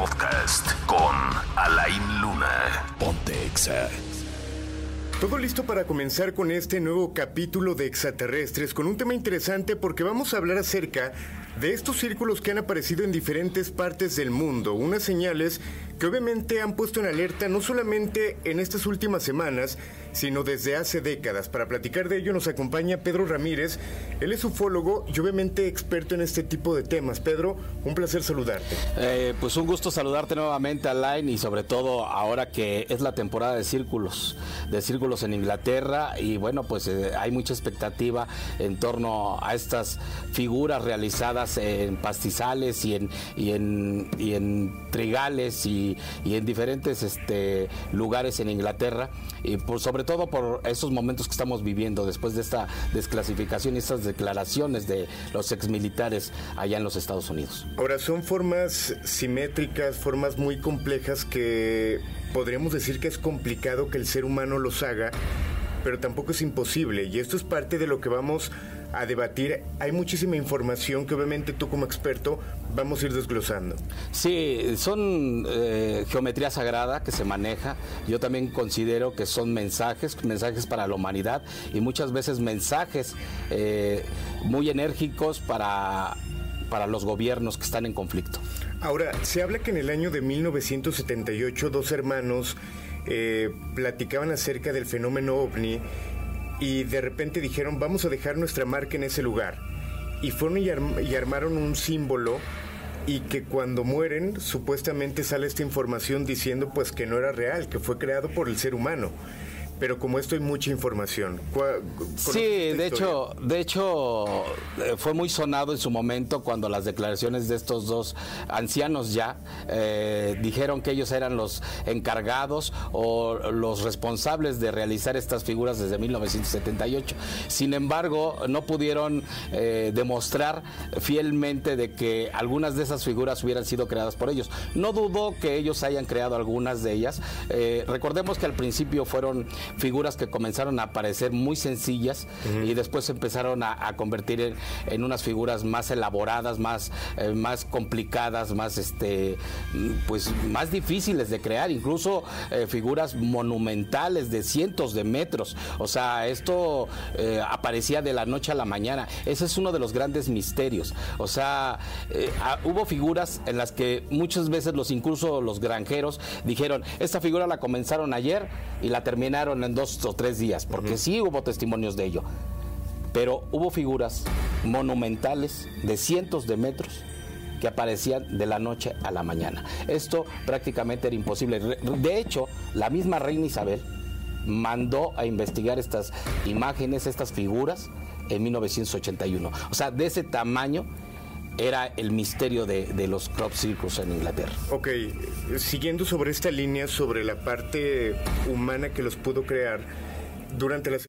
Podcast con Alain Luna. Ponte Exa. Todo listo para comenzar con este nuevo capítulo de extraterrestres con un tema interesante porque vamos a hablar acerca de estos círculos que han aparecido en diferentes partes del mundo, unas señales que obviamente han puesto en alerta no solamente en estas últimas semanas, sino desde hace décadas. Para platicar de ello nos acompaña Pedro Ramírez, él es ufólogo y obviamente experto en este tipo de temas. Pedro, un placer saludarte. Eh, pues un gusto saludarte nuevamente, Alain, y sobre todo ahora que es la temporada de círculos, de círculos en Inglaterra, y bueno, pues eh, hay mucha expectativa en torno a estas figuras realizadas en pastizales y en, y en, y en trigales y, y en diferentes este, lugares en Inglaterra, y por, sobre todo por esos momentos que estamos viviendo después de esta desclasificación y estas declaraciones de los exmilitares allá en los Estados Unidos. Ahora, son formas simétricas, formas muy complejas que podríamos decir que es complicado que el ser humano los haga, pero tampoco es imposible. Y esto es parte de lo que vamos a debatir. Hay muchísima información que obviamente tú como experto vamos a ir desglosando. Sí, son eh, geometría sagrada que se maneja. Yo también considero que son mensajes, mensajes para la humanidad y muchas veces mensajes eh, muy enérgicos para, para los gobiernos que están en conflicto. Ahora, se habla que en el año de 1978 dos hermanos eh, platicaban acerca del fenómeno ovni y de repente dijeron vamos a dejar nuestra marca en ese lugar. Y fueron y, y armaron un símbolo y que cuando mueren supuestamente sale esta información diciendo pues que no era real, que fue creado por el ser humano. Pero como esto hay mucha información. ¿cuál- conoces Sí, de hecho, de hecho eh, fue muy sonado en su momento cuando las declaraciones de estos dos ancianos ya eh, dijeron que ellos eran los encargados o los responsables de realizar estas figuras desde 1978. Sin embargo, no pudieron eh, demostrar fielmente de que algunas de esas figuras hubieran sido creadas por ellos. No dudo que ellos hayan creado algunas de ellas. Eh, recordemos que al principio fueron figuras que comenzaron a aparecer muy sencillas y después se empezaron a, a convertir en, en unas figuras más elaboradas, más, eh, más complicadas, más este pues más difíciles de crear, incluso eh, figuras monumentales de cientos de metros. O sea, esto eh, aparecía de la noche a la mañana. Ese es uno de los grandes misterios. O sea, hubo figuras en las que muchas veces los incluso los granjeros dijeron, esta figura la comenzaron ayer y la terminaron en dos o tres días, porque sí hubo testimonios de ello. Pero hubo figuras monumentales de cientos de metros que aparecían de la noche a la mañana. Esto prácticamente era imposible. De hecho, la misma reina Isabel mandó a investigar estas imágenes, estas figuras, en 1981. O sea, de ese tamaño era el misterio de, de los crop circus en Inglaterra. Ok, siguiendo sobre esta línea, sobre la parte humana que los pudo crear, durante las...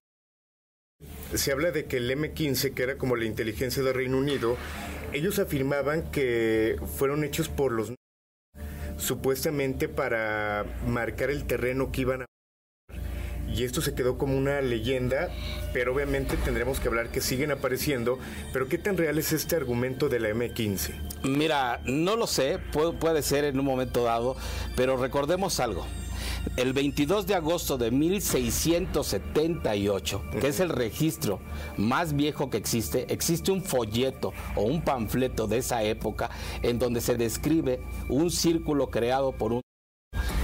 Se habla de que el M15, que era como la inteligencia del Reino Unido, ellos afirmaban que fueron hechos por los... supuestamente para marcar el terreno que iban a... Y esto se quedó como una leyenda, pero obviamente tendremos que hablar que siguen apareciendo. Pero ¿qué tan real es este argumento de la M15? Mira, no lo sé, puede, puede ser en un momento dado, pero recordemos algo. El 22 de agosto de 1678, que es el registro más viejo que existe, existe un folleto o un panfleto de esa época en donde se describe un círculo creado por un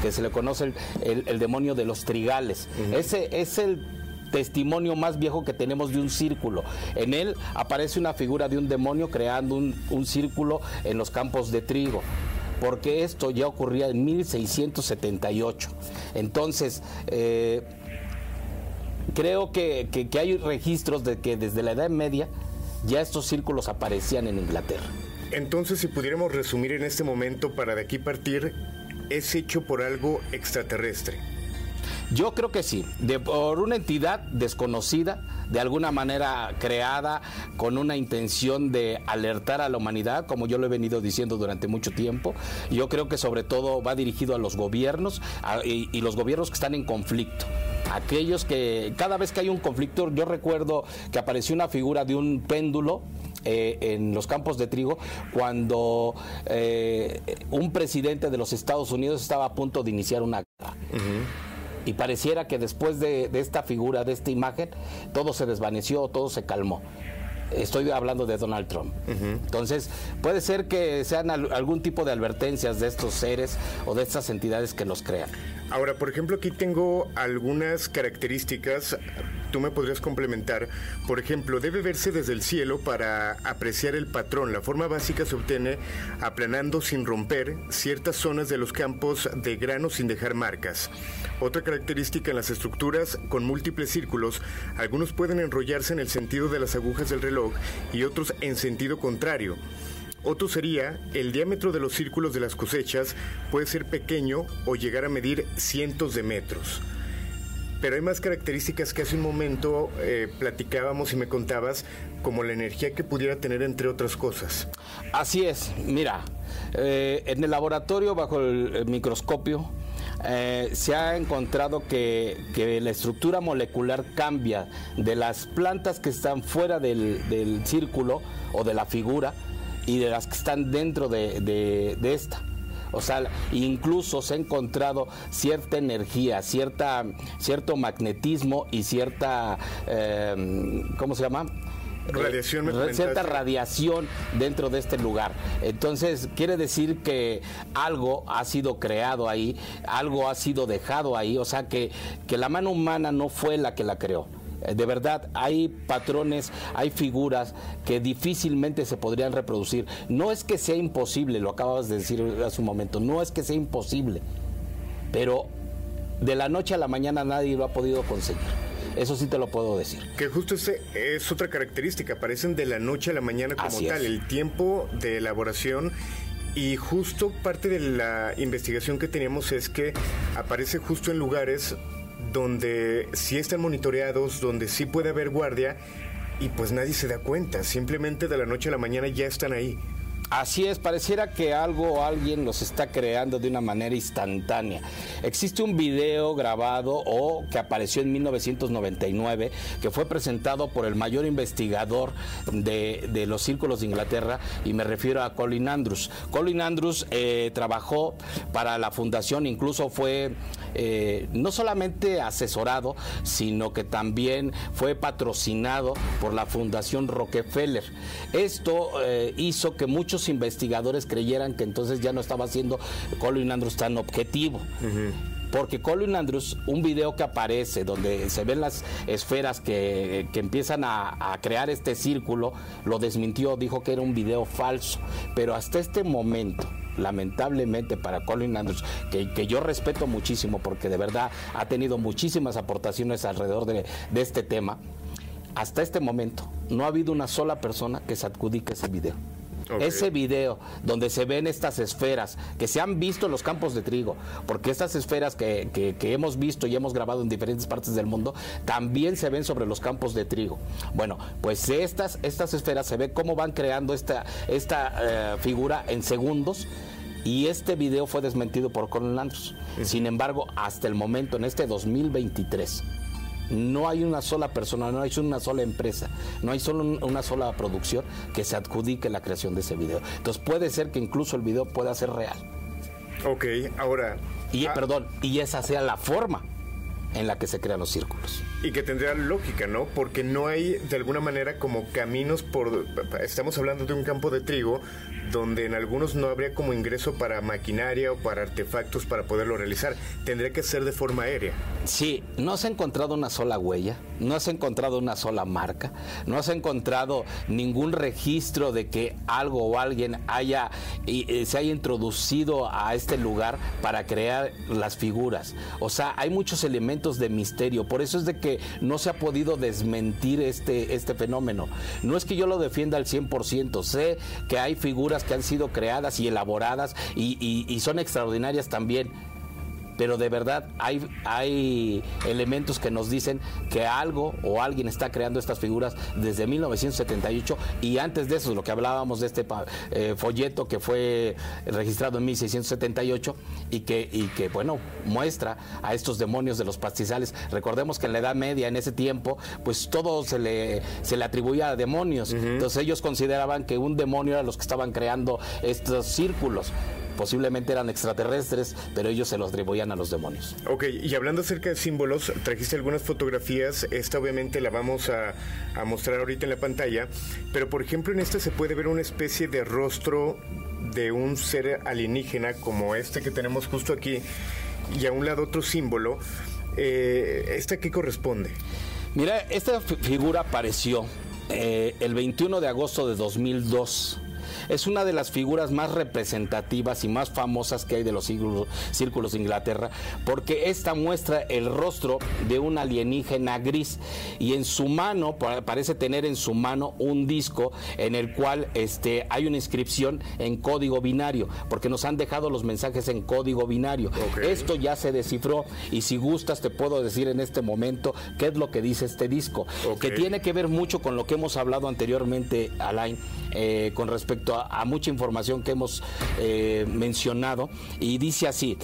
que se le conoce el, el- el demonio de los trigales. Ese es el testimonio más viejo que tenemos de un círculo. En él aparece una figura de un demonio creando un, un círculo en los campos de trigo. Porque esto ya ocurría en 1678. Entonces, eh, creo que, que- que hay registros de que desde la Edad Media ya estos círculos aparecían en Inglaterra. Entonces, si pudiéramos resumir en este momento para de aquí partir, es hecho por algo extraterrestre. Yo creo que sí, de, por una entidad desconocida, de alguna manera creada con una intención de alertar a la humanidad, como yo lo he venido diciendo durante mucho tiempo. Yo creo que sobre todo va dirigido a los gobiernos y, y los gobiernos que están en conflicto aquellos que cada vez que hay un conflicto, yo recuerdo que apareció una figura de un péndulo eh, en los campos de trigo cuando eh, un presidente de los Estados Unidos estaba a punto de iniciar una guerra. Y pareciera que después de, esta figura, de esta imagen, todo se desvaneció, todo se calmó. Estoy hablando de Donald Trump. Entonces, puede ser que sean algún tipo de advertencias de estos seres o de estas entidades que los crean. Ahora, por ejemplo, aquí tengo algunas características, tú me podrías complementar. Por ejemplo, debe verse desde el cielo para apreciar el patrón. La forma básica se obtiene aplanando sin romper ciertas zonas de los campos de grano sin dejar marcas. Otra característica en las estructuras con múltiples círculos, algunos pueden enrollarse en el sentido de las agujas del reloj y otros en sentido contrario. Otro sería, el diámetro de los círculos de las cosechas puede ser pequeño o llegar a medir cientos de metros. Pero hay más características que hace un momento eh, platicábamos y me contabas, como la energía que pudiera tener entre otras cosas. Así es, mira, eh, en el laboratorio bajo el, microscopio eh, se ha encontrado que, la estructura molecular cambia de las plantas que están fuera del círculo o de la figura y de las que están dentro de, esta. O sea, incluso se ha encontrado cierta energía, cierta, cierto magnetismo y cierta, em, ¿cómo se llama? Radiación cierta radiación dentro de este lugar. Entonces, quiere decir que algo ha sido creado ahí, algo ha sido dejado ahí, o sea que, que la mano humana no fue la que la creó. Eh, de verdad hay patrones, hay figuras que difícilmente se podrían reproducir. No es que sea imposible, lo acabas de decir hace un momento, no es que sea imposible, pero de la noche a la mañana nadie lo ha podido conseguir. Eso sí te lo puedo decir. Que justo ese es otra característica, aparecen de la noche a la mañana como tal, el tiempo de elaboración y justo parte de la investigación que teníamos es que aparece justo en lugares donde sí están monitoreados, donde sí puede haber guardia y pues nadie se da cuenta, simplemente de la noche a la mañana ya están ahí. Así es, pareciera que algo o alguien los está creando de una manera instantánea. Existe un video grabado o que apareció en 1999 que fue presentado por el mayor investigador de, los círculos de Inglaterra y me refiero a Colin Andrews. Colin Andrews eh, trabajó para la fundación, incluso fue eh, no solamente asesorado, sino que también fue patrocinado por la Fundación Rockefeller. Esto eh, hizo que muchos investigadores creyeran que entonces ya no estaba siendo Colin Andrews tan objetivo. Porque Colin Andrews, un video que aparece donde se ven las esferas que, empiezan a, crear este círculo, lo desmintió, dijo que era un video falso. Pero hasta este momento, lamentablemente para Colin Andrews, que, que, yo respeto muchísimo porque de verdad ha tenido muchísimas aportaciones alrededor de, de, este tema, hasta este momento no ha habido una sola persona que se adjudique ese video. Ese video donde se ven estas esferas que se han visto en los campos de trigo, porque estas esferas que, que, hemos visto y hemos grabado en diferentes partes del mundo, también se ven sobre los campos de trigo. Bueno, pues estas, estas esferas se ve cómo van creando esta, esta eh, figura en segundos. Y este video fue desmentido por Colin Andrews. Sin embargo, hasta el momento, en este 2023, no hay una sola persona, no hay una sola empresa, no hay solo una sola producción que se adjudique la creación de ese video. Entonces puede ser que incluso el video pueda ser real. Ok, ahora... Y, ah, perdón, y esa sea la forma en la que se crean los círculos. Y que tendría lógica, ¿no? Porque no hay de alguna manera como caminos por... Estamos hablando de un campo de trigo donde en algunos no habría como ingreso para maquinaria o para artefactos para poderlo realizar. Tendría que ser de forma aérea. Sí, no se ha encontrado una sola huella, no se ha encontrado una sola marca, no se ha encontrado ningún registro de que algo o alguien haya y, se haya introducido a este lugar para crear las figuras. O sea, hay muchos elementos de misterio. Por eso es de que no se ha podido desmentir este, este fenómeno. No es que yo lo defienda al 100%, sé que hay figuras que han sido creadas y elaboradas y son extraordinarias también pero de verdad hay, hay elementos que nos dicen que algo o alguien está creando estas figuras desde 1978 y antes de eso, lo que hablábamos de este eh, folleto que fue registrado en 1678 y que, y que, bueno, muestra a estos demonios de los pastizales. Recordemos que en la Edad Media, en ese tiempo, pues todo se le, se le atribuía a demonios. Entonces ellos consideraban que un demonio era los que estaban creando estos círculos posiblemente eran extraterrestres, pero ellos se los atribuían a los demonios. Ok, y hablando acerca de símbolos, trajiste algunas fotografías, esta obviamente la vamos a, a mostrar ahorita en la pantalla, pero por ejemplo en esta se puede ver una especie de rostro de un ser alienígena como este que tenemos justo aquí, y a un lado otro símbolo. Eh, ¿Esta qué corresponde? Mira, esta figura apareció eh, el 21 de agosto de 2002 es una de las figuras más representativas y más famosas que hay de los círculos, de Inglaterra, porque esta muestra el rostro de un alienígena gris y en su mano, parece tener en su mano un disco en el cual este, hay una inscripción en código binario, porque nos han dejado los mensajes en código binario. Esto ya se descifró y si gustas te puedo decir en este momento qué es lo que dice este disco, que tiene que ver mucho con lo que hemos hablado anteriormente, Alain, eh, con respecto a a, mucha información que hemos eh, mencionado y dice así.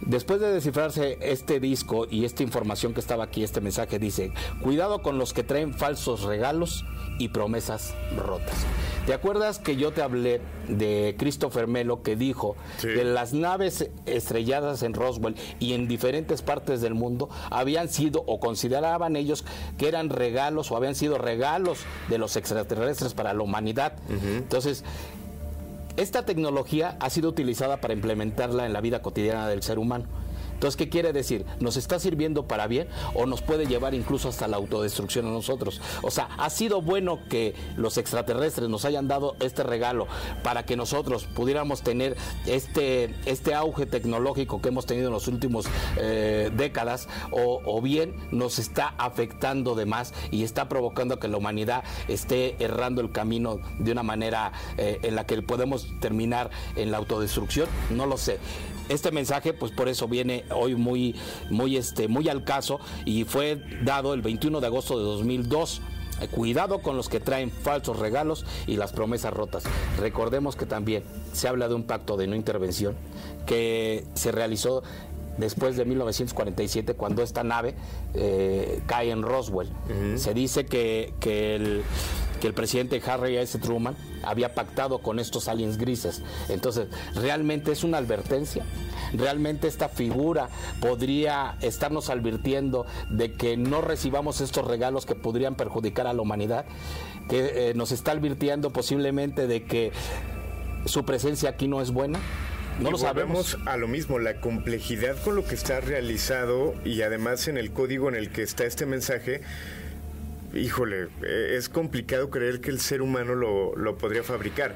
Después de descifrarse este disco y esta información que estaba aquí, este mensaje dice, cuidado con los que traen falsos regalos y promesas rotas. ¿Te acuerdas que yo te hablé de Christopher Melo que dijo que las naves estrelladas en Roswell y en diferentes partes del mundo habían sido o consideraban ellos que eran regalos o habían sido regalos de los extraterrestres para la humanidad? Entonces, esta tecnología ha sido utilizada para implementarla en la vida cotidiana del ser humano. Entonces, ¿qué quiere decir? ¿Nos está sirviendo para bien o nos puede llevar incluso hasta la autodestrucción a nosotros? O sea, ha sido bueno que los extraterrestres nos hayan dado este regalo para que nosotros pudiéramos tener este, este auge tecnológico que hemos tenido en los últimos eh, décadas o, bien nos está afectando de más y está provocando que la humanidad esté errando el camino de una manera eh, en la que podemos terminar en la autodestrucción? No lo sé este mensaje, pues por eso viene hoy muy, muy, este, muy al caso y fue dado el 21 de agosto de 2002. Eh, cuidado con los que traen falsos regalos y las promesas rotas. Recordemos que también se habla de un pacto de no intervención que se realizó después de 1947 cuando esta nave eh, cae en Roswell. Se dice que, que el que el presidente Harry S. Truman había pactado con estos aliens grises. Entonces, realmente es una advertencia. Realmente esta figura podría estarnos advirtiendo de que no recibamos estos regalos que podrían perjudicar a la humanidad, que eh, nos está advirtiendo posiblemente de que su presencia aquí no es buena. No lo sabemos. a lo mismo, la complejidad con lo que está realizado y además en el código en el que está este mensaje híjole, eh, es complicado creer que el ser humano lo, podría fabricar.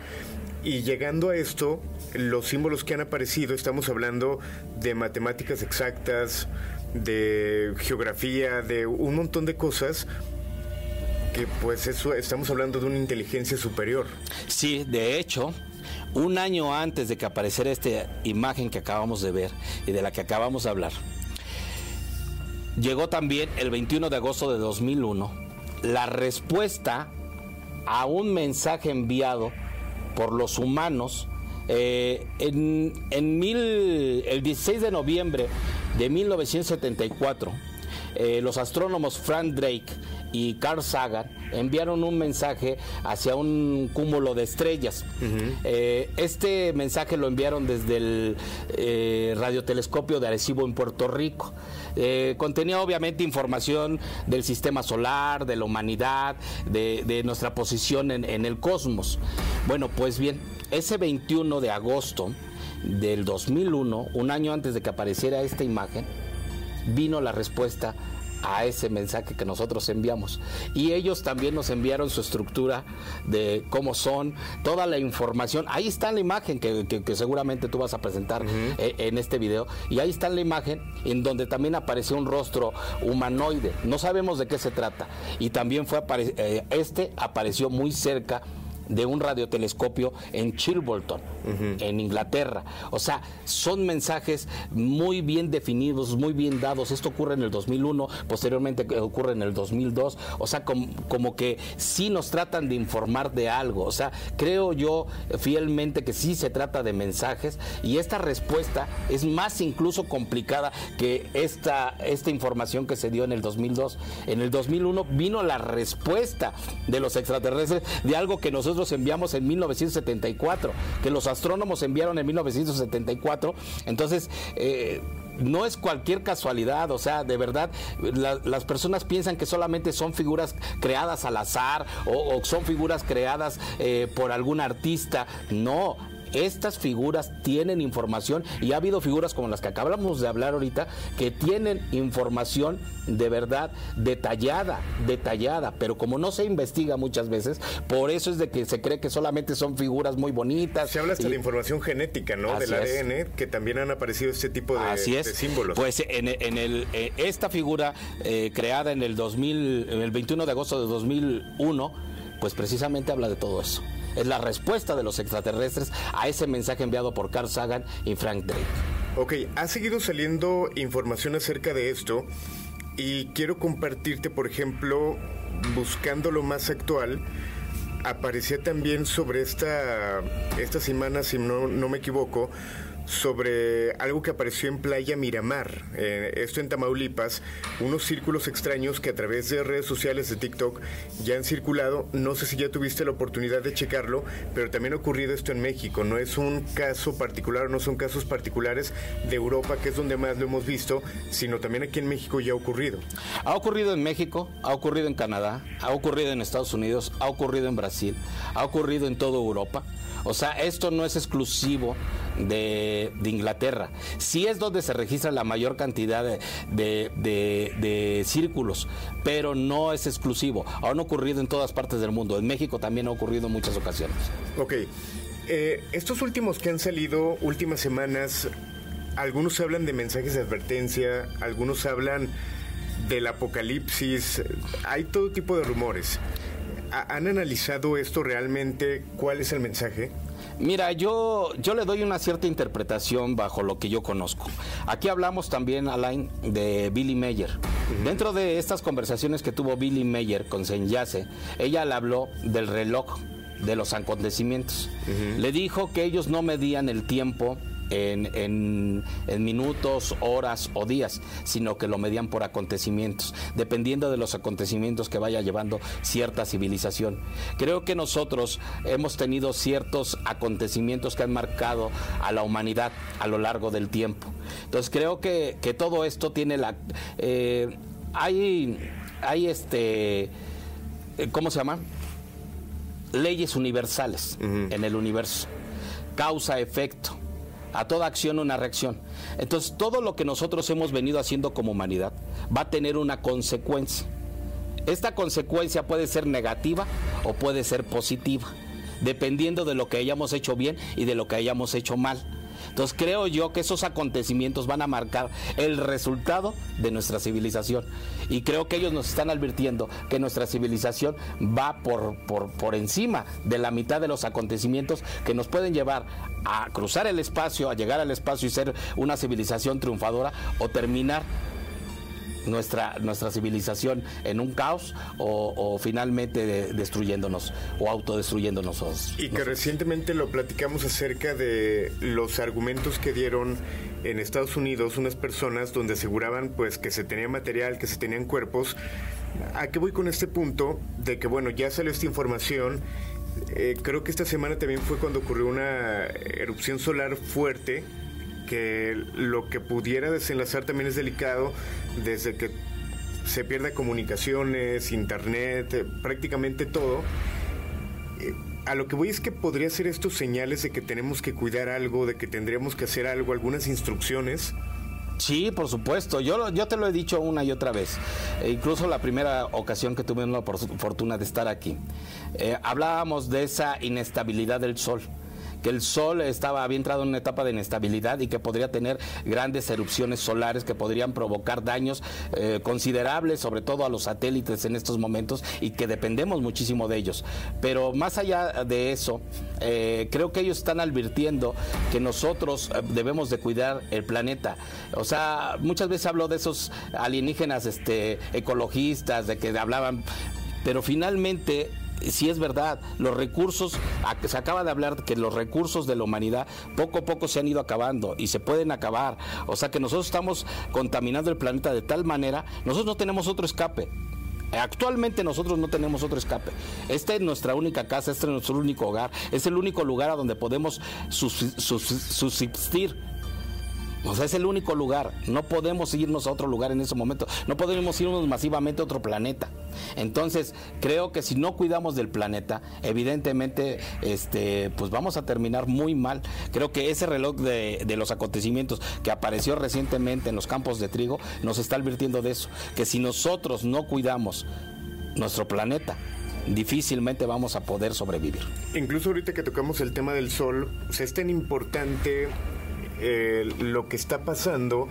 Y llegando a esto, los símbolos que han aparecido, estamos hablando de matemáticas exactas, de geografía, de un montón de cosas que pues eso estamos hablando de una inteligencia superior. Sí, de hecho, un año antes de que apareciera esta imagen que acabamos de ver y de la que acabamos de hablar, llegó también el 21 de agosto de 2001 la respuesta a un mensaje enviado por los humanos eh, en, el 16 de noviembre de 1974. Eh, los astrónomos Frank Drake y Carl Sagan enviaron un mensaje hacia un cúmulo de estrellas. Eh, este mensaje lo enviaron desde el radiotelescopio de Arecibo en Puerto Rico. Eh, contenía obviamente información del sistema solar, de la humanidad, de, nuestra posición en, en el cosmos. Bueno, pues bien, ese 21 de agosto del 2001, un año antes de que apareciera esta imagen, vino la respuesta a ese mensaje que nosotros enviamos. Y ellos también nos enviaron su estructura de cómo son, toda la información. Ahí está la imagen que, seguramente tú vas a presentar eh, en este video. Y ahí está la imagen en donde también apareció un rostro humanoide. No sabemos de qué se trata. Y también fue eh, este apareció muy cerca de un radiotelescopio en Chilbolton, en Inglaterra. O sea, son mensajes muy bien definidos, muy bien dados. Esto ocurre en el 2001, posteriormente ocurre en el 2002. O sea, como, que sí nos tratan de informar de algo. O sea, creo yo fielmente que sí se trata de mensajes y esta respuesta es más incluso complicada que esta, esta información que se dio en el 2002. En el 2001 vino la respuesta de los extraterrestres de algo que nosotros enviamos en 1974, que los astrónomos enviaron en 1974. Entonces, eh, no es cualquier casualidad, o sea, de verdad, las personas piensan que solamente son figuras creadas al azar o, son figuras creadas eh, por algún artista. No, estas figuras tienen información y ha habido figuras como las que acabamos de hablar ahorita que tienen información de verdad detallada, detallada, pero como no se investiga muchas veces, por eso es de que se cree que solamente son figuras muy bonitas. Se habla hasta de información genética, ¿no? Del ADN, que también han aparecido este tipo de, Así es. símbolos. Pues en, el, eh, esta figura eh, creada en el 2000, en el 21 de agosto de 2001, pues precisamente habla de todo eso es la respuesta de los extraterrestres a ese mensaje enviado por Carl Sagan y Frank Drake. Ok, ha seguido saliendo información acerca de esto y quiero compartirte, por ejemplo, buscando lo más actual, aparecía también sobre esta, esta semana, si no, no me equivoco, sobre algo que apareció en Playa Miramar, eh, esto en Tamaulipas, unos círculos extraños que a través de redes sociales de TikTok ya han circulado. No sé si ya tuviste la oportunidad de checarlo, pero también ha ocurrido esto en México. No es un caso particular, no son casos particulares de Europa, que es donde más lo hemos visto, sino también aquí en México ya ha ocurrido. Ha ocurrido en México, ha ocurrido en Canadá, ha ocurrido en Estados Unidos, ha ocurrido en Brasil, ha ocurrido en toda Europa. O sea, esto no es exclusivo de, Inglaterra. Sí es donde se registra la mayor cantidad de, círculos, pero no es exclusivo. Han ocurrido en todas partes del mundo. En México también ha ocurrido en muchas ocasiones. Ok. Eh, estos últimos que han salido, últimas semanas, algunos hablan de mensajes de advertencia, algunos hablan del apocalipsis, hay todo tipo de rumores. ¿Han analizado esto realmente? ¿Cuál es el mensaje? Mira, yo, yo le doy una cierta interpretación bajo lo que yo conozco. Aquí hablamos también, Alain, de Billy Mayer. Dentro de estas conversaciones que tuvo Billy Mayer con Senyase, ella le habló del reloj de los acontecimientos. Le dijo que ellos no medían el tiempo en, minutos, horas o días, sino que lo medían por acontecimientos, dependiendo de los acontecimientos que vaya llevando cierta civilización. Creo que nosotros hemos tenido ciertos acontecimientos que han marcado a la humanidad a lo largo del tiempo. Entonces creo que, todo esto tiene la... Eh, hay, hay este... Eh, ¿Cómo se llama? Leyes universales en el universo. Causa, efecto a toda acción una reacción. Entonces, todo lo que nosotros hemos venido haciendo como humanidad va a tener una consecuencia. Esta consecuencia puede ser negativa o puede ser positiva, dependiendo de lo que hayamos hecho bien y de lo que hayamos hecho mal. Entonces creo yo que esos acontecimientos van a marcar el resultado de nuestra civilización. Y creo que ellos nos están advirtiendo que nuestra civilización va por, por, por encima de la mitad de los acontecimientos que nos pueden llevar a cruzar el espacio, a llegar al espacio y ser una civilización triunfadora o terminar nuestra, nuestra civilización en un caos o, finalmente destruyéndonos o autodestruyéndonos. Y que recientemente lo platicamos acerca de los argumentos que dieron en Estados Unidos unas personas donde aseguraban pues que se tenía material, que se tenían cuerpos. ¿A qué voy con este punto? De que bueno, ya salió esta información. Eh, creo que esta semana también fue cuando ocurrió una erupción solar fuerte que lo que pudiera desenlazar también es delicado desde que se pierde comunicaciones, internet, eh, prácticamente todo. Eh, a lo que voy es que podría ser estos señales de que tenemos que cuidar algo, de que tendríamos que hacer algo, algunas instrucciones Sí, por supuesto. Yo, yo te lo he dicho una y otra vez. E incluso la primera ocasión que tuve la fortuna de estar aquí. Eh, hablábamos de esa inestabilidad del sol que el Sol estaba, había entrado en una etapa de inestabilidad y que podría tener grandes erupciones solares que podrían provocar daños eh, considerables, sobre todo a los satélites en estos momentos y que dependemos muchísimo de ellos. Pero más allá de eso, eh, creo que ellos están advirtiendo que nosotros eh, debemos de cuidar el planeta. O sea, muchas veces hablo de esos alienígenas este, ecologistas, de que hablaban pero finalmente si es verdad, los recursos, se acaba de hablar que los recursos de la humanidad poco a poco se han ido acabando y se pueden acabar. O sea que nosotros estamos contaminando el planeta de tal manera, nosotros no tenemos otro escape. Actualmente nosotros no tenemos otro escape. Esta es nuestra única casa, este es nuestro único hogar, es el único lugar a donde podemos subsistir o sea, es el único lugar. No podemos irnos a otro lugar en ese momento. No podemos irnos masivamente a otro planeta. Entonces, creo que si no cuidamos del planeta, evidentemente, este, pues vamos a terminar muy mal. Creo que ese reloj de, de los acontecimientos que apareció recientemente en los campos de trigo nos está advirtiendo de eso. Que si nosotros no cuidamos nuestro planeta, difícilmente vamos a poder sobrevivir. Incluso ahorita que tocamos el tema del sol, es tan importante eh, lo que está pasando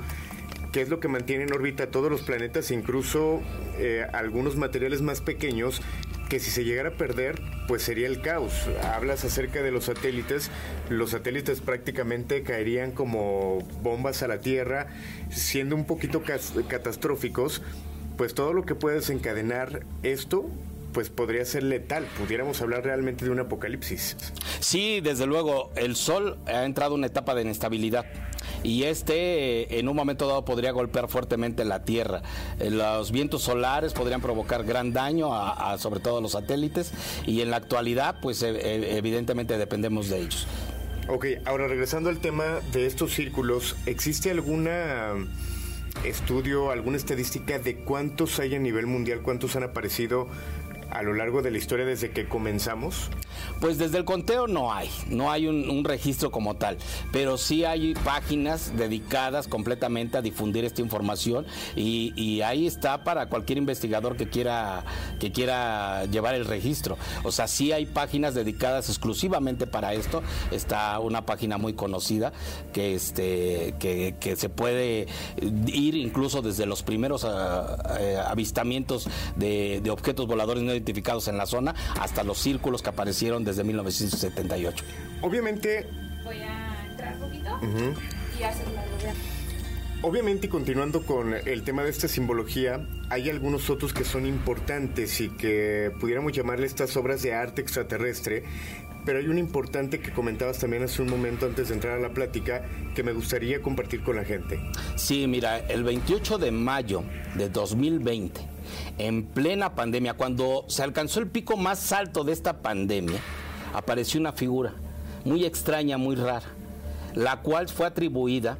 que es lo que mantiene en órbita todos los planetas, incluso eh, algunos materiales más pequeños, que si se llegara a perder, pues sería el caos. Hablas acerca de los satélites, los satélites prácticamente caerían como bombas a la Tierra, siendo un poquito catastróficos, pues todo lo que puede desencadenar esto pues podría ser letal. Pudiéramos hablar realmente de un apocalipsis. Sí, desde luego, el Sol ha entrado en una etapa de inestabilidad y este eh, en un momento dado podría golpear fuertemente la Tierra. Eh, los vientos solares podrían provocar gran daño a, sobre todo a los satélites y en la actualidad pues e, evidentemente dependemos de ellos. Ok, ahora regresando al tema de estos círculos, ¿existe alguna estudio, alguna estadística de cuántos hay a nivel mundial, cuántos han aparecido a lo largo de la historia desde que comenzamos? Pues desde el conteo no hay, no hay un, registro como tal, pero sí hay páginas dedicadas completamente a difundir esta información y, ahí está para cualquier investigador que quiera, que quiera llevar el registro. O sea, sí hay páginas dedicadas exclusivamente para esto. Está una página muy conocida que, este, que, se puede ir incluso desde los primeros ah, eh, avistamientos de, objetos voladores no identificados en la zona hasta los círculos que desde 1978. Obviamente... Voy a entrar un poquito y hacer la Obviamente, continuando con el tema de esta simbología, hay algunos otros que son importantes y que pudiéramos llamarle estas obras de arte extraterrestre, pero hay un importante que comentabas también hace un momento antes de entrar a la plática que me gustaría compartir con la gente. Sí, mira, el 28 de mayo de 2020 en plena pandemia, cuando se alcanzó el pico más alto de esta pandemia, apareció una figura muy extraña, muy rara, la cual fue atribuida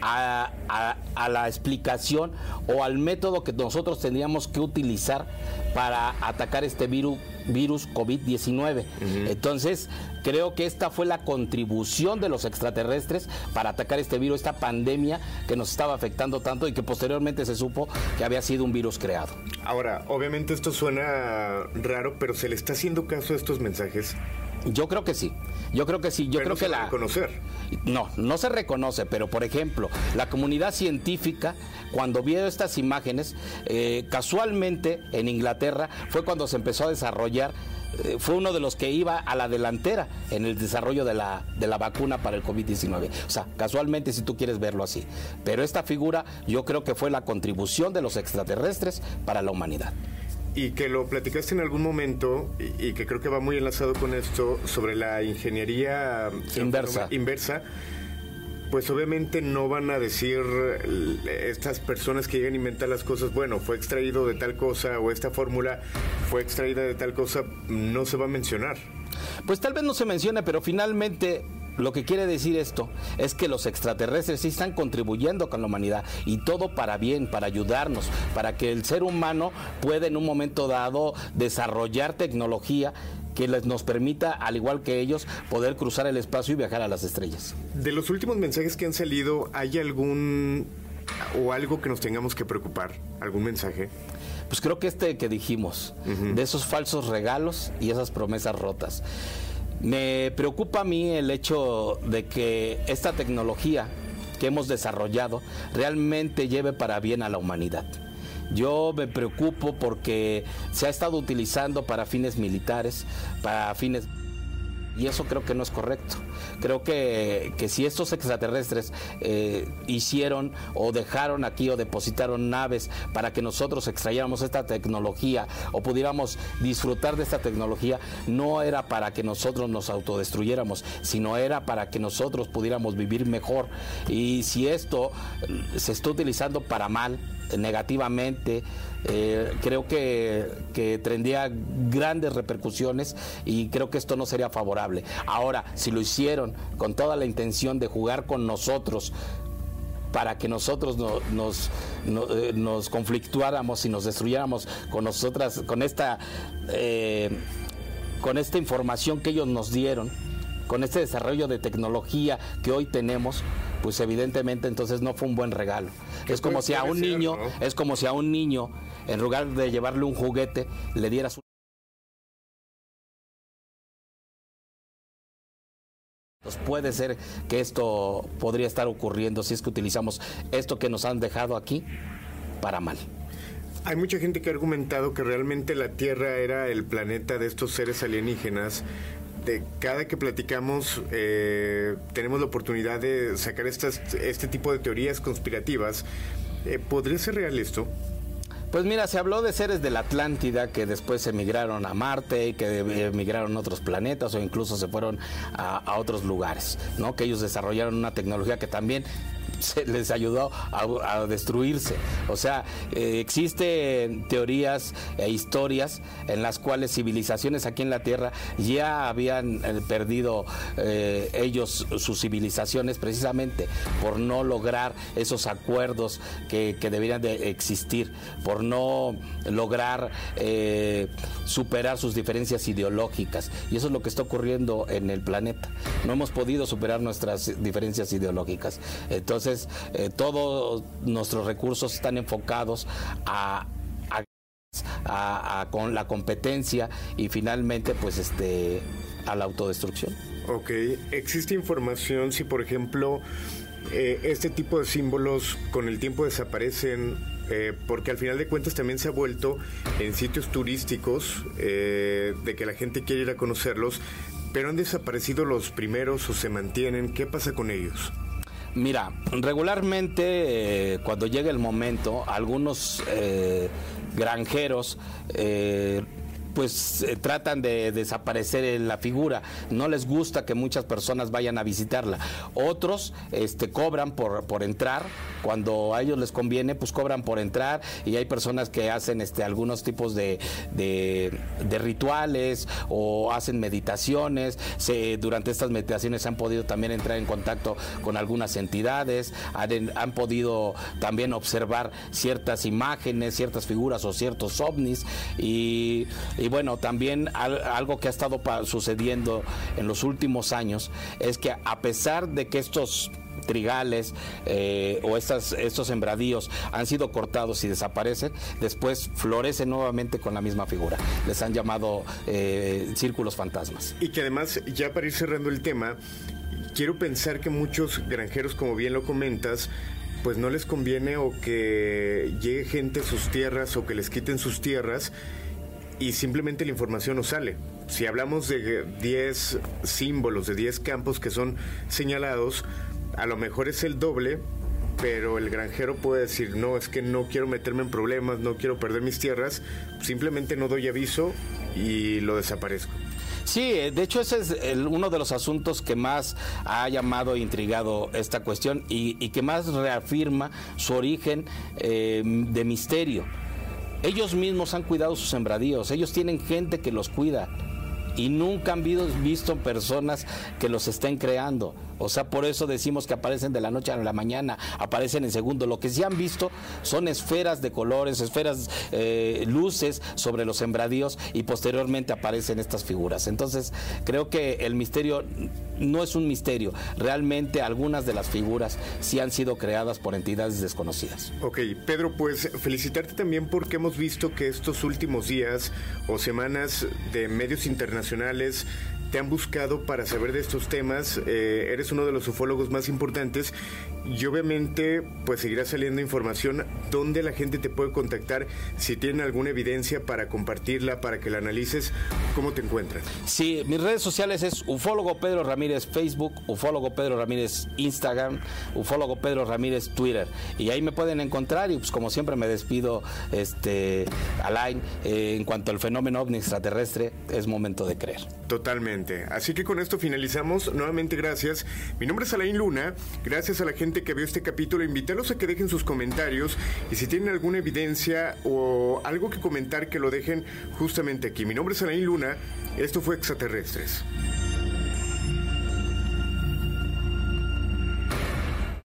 a, la explicación o al método que nosotros tendríamos que utilizar para atacar este virus, virus COVID-19. Entonces, creo que esta fue la contribución de los extraterrestres para atacar este virus, esta pandemia que nos estaba afectando tanto y que posteriormente se supo que había sido un virus creado. Ahora, obviamente esto suena raro, pero ¿se le está haciendo caso a estos mensajes? Yo creo que sí. Yo creo que sí. Yo creo que la. Reconocer. No, no se reconoce, pero por ejemplo, la comunidad científica, cuando vio estas imágenes, eh, casualmente en Inglaterra fue cuando se empezó a desarrollar eh, fue uno de los que iba a la delantera en el desarrollo de la, de la vacuna para el COVID-19. O sea, casualmente si tú quieres verlo así. Pero esta figura yo creo que fue la contribución de los extraterrestres para la humanidad y que lo platicaste en algún momento y, que creo que va muy enlazado con esto sobre la ingeniería inversa. inversa pues obviamente no van a decir estas personas que llegan a inventar las cosas, bueno, fue extraído de tal cosa o esta fórmula fue extraída de tal cosa, no se va a mencionar. Pues tal vez no se mencione, pero finalmente lo que quiere decir esto es que los extraterrestres sí están contribuyendo con la humanidad y todo para bien, para ayudarnos, para que el ser humano pueda en un momento dado desarrollar tecnología que les nos permita, al igual que ellos, poder cruzar el espacio y viajar a las estrellas. De los últimos mensajes que han salido, ¿hay algún o algo que nos tengamos que preocupar? ¿Algún mensaje? Pues creo que este que dijimos, de esos falsos regalos y esas promesas rotas. Me preocupa a mí el hecho de que esta tecnología que hemos desarrollado realmente lleve para bien a la humanidad. Yo me preocupo porque se ha estado utilizando para fines militares, para fines y eso creo que no es correcto. Creo que, que si estos extraterrestres eh, hicieron o dejaron aquí o depositaron naves para que nosotros extrayéramos esta tecnología o pudiéramos disfrutar de esta tecnología, no era para que nosotros nos autodestruyéramos, sino era para que nosotros pudiéramos vivir mejor. Y si esto se está utilizando para mal, negativamente, eh, creo que, que, tendría grandes repercusiones y creo que esto no sería favorable. Ahora, si lo hicieron con toda la intención de jugar con nosotros, para que nosotros nos, eh, nos, conflictuáramos y nos destruyéramos con nosotras, con esta, eh, con esta información que ellos nos dieron, con este desarrollo de tecnología que hoy tenemos, pues evidentemente entonces no fue un buen regalo. Es como si a un niño, es como si a un niño en lugar de llevarle un juguete, le dieras un... Pues puede ser que esto podría estar ocurriendo si es que utilizamos esto que nos han dejado aquí para mal. Hay mucha gente que ha argumentado que realmente la Tierra era el planeta de estos seres alienígenas. De cada que platicamos eh, tenemos la oportunidad de sacar estas, este tipo de teorías conspirativas. Eh, ¿Podría ser real esto? Pues mira, se habló de seres de la Atlántida que después emigraron a Marte y que emigraron a otros planetas o incluso se fueron a, a otros lugares, ¿no? Que ellos desarrollaron una tecnología que también se les ayudó a, destruirse. O sea, eh, existen teorías e historias en las cuales civilizaciones aquí en la Tierra ya habían eh, perdido eh, ellos sus civilizaciones precisamente por no lograr esos acuerdos que, que deberían de existir, por no lograr superar sus diferencias ideológicas. Y eso es lo que está ocurriendo en el planeta. No hemos podido superar nuestras diferencias ideológicas. Entonces, eh, todos nuestros recursos están enfocados a, con la competencia y finalmente, pues, este, a la autodestrucción. Ok, ¿existe información si, por ejemplo, eh, este tipo de símbolos con el tiempo desaparecen? Eh, porque al final de cuentas también se ha vuelto en sitios turísticos de que la gente quiere ir a conocerlos, pero han desaparecido los primeros o se mantienen. ¿Qué pasa con ellos? Mira, regularmente eh, cuando llega el momento, algunos eh, granjeros eh, pues eh, tratan de desaparecer en la figura. No les gusta que muchas personas vayan a visitarla. Otros este, cobran por, por entrar. Cuando a ellos les conviene, pues cobran por entrar. Y hay personas que hacen este, algunos tipos de, de, rituales o hacen meditaciones. Se, durante estas meditaciones han podido también entrar en contacto con algunas entidades. Han, podido también observar ciertas imágenes, ciertas figuras o ciertos ovnis. y bueno, también algo que ha estado sucediendo en los últimos años es que a pesar de que estos trigales eh, o estas, estos sembradíos han sido cortados y desaparecen, después florecen nuevamente con la misma figura. Les han llamado eh, círculos fantasmas. Y que además, ya para ir cerrando el tema, quiero pensar que muchos granjeros, como bien lo comentas, pues no les conviene o que llegue gente a sus tierras o que les quiten sus tierras y simplemente la información no sale. Si hablamos de 10 símbolos, de 10 campos que son señalados, a lo mejor es el doble, pero el granjero puede decir, no, es que no quiero meterme en problemas, no quiero perder mis tierras, simplemente no doy aviso y lo desaparezco. Sí, eh, de hecho ese es uno de los asuntos que más ha llamado e intrigado esta cuestión y, que más reafirma su origen eh, de misterio ellos mismos han cuidado sus sembradíos, ellos tienen gente que los cuida y nunca han visto personas que los estén creando. O sea, por eso decimos que aparecen de la noche a la mañana, aparecen en segundo. Lo que sí han visto son esferas de colores, esferas, eh, luces sobre los sembradíos y posteriormente aparecen estas figuras. Entonces, creo que el misterio no es un misterio. Realmente algunas de las figuras sí han sido creadas por entidades desconocidas. Ok, Pedro, pues felicitarte también porque hemos visto que estos últimos días o semanas de medios internacionales te han buscado para saber de estos temas. Eh, eres uno de los ufólogos más importantes y obviamente pues seguirá saliendo información donde la gente te puede contactar si tienen alguna evidencia para compartirla, para que la analices. ¿Cómo te encuentran? Sí, mis redes sociales es ufólogo Pedro Ramírez Facebook, ufólogo Pedro Ramírez Instagram, ufólogo Pedro Ramírez Twitter. Y ahí me pueden encontrar y pues como siempre me despido este Alain eh, en cuanto al fenómeno ovni extraterrestre es momento de creer. Totalmente. Así que con esto finalizamos. Nuevamente gracias. Mi nombre es Alain Luna. Gracias a la gente que vio este capítulo. Invítalos a que dejen sus comentarios y si tienen alguna evidencia o algo que comentar que lo dejen justamente aquí. Mi nombre es Alain Luna. Esto fue Extraterrestres.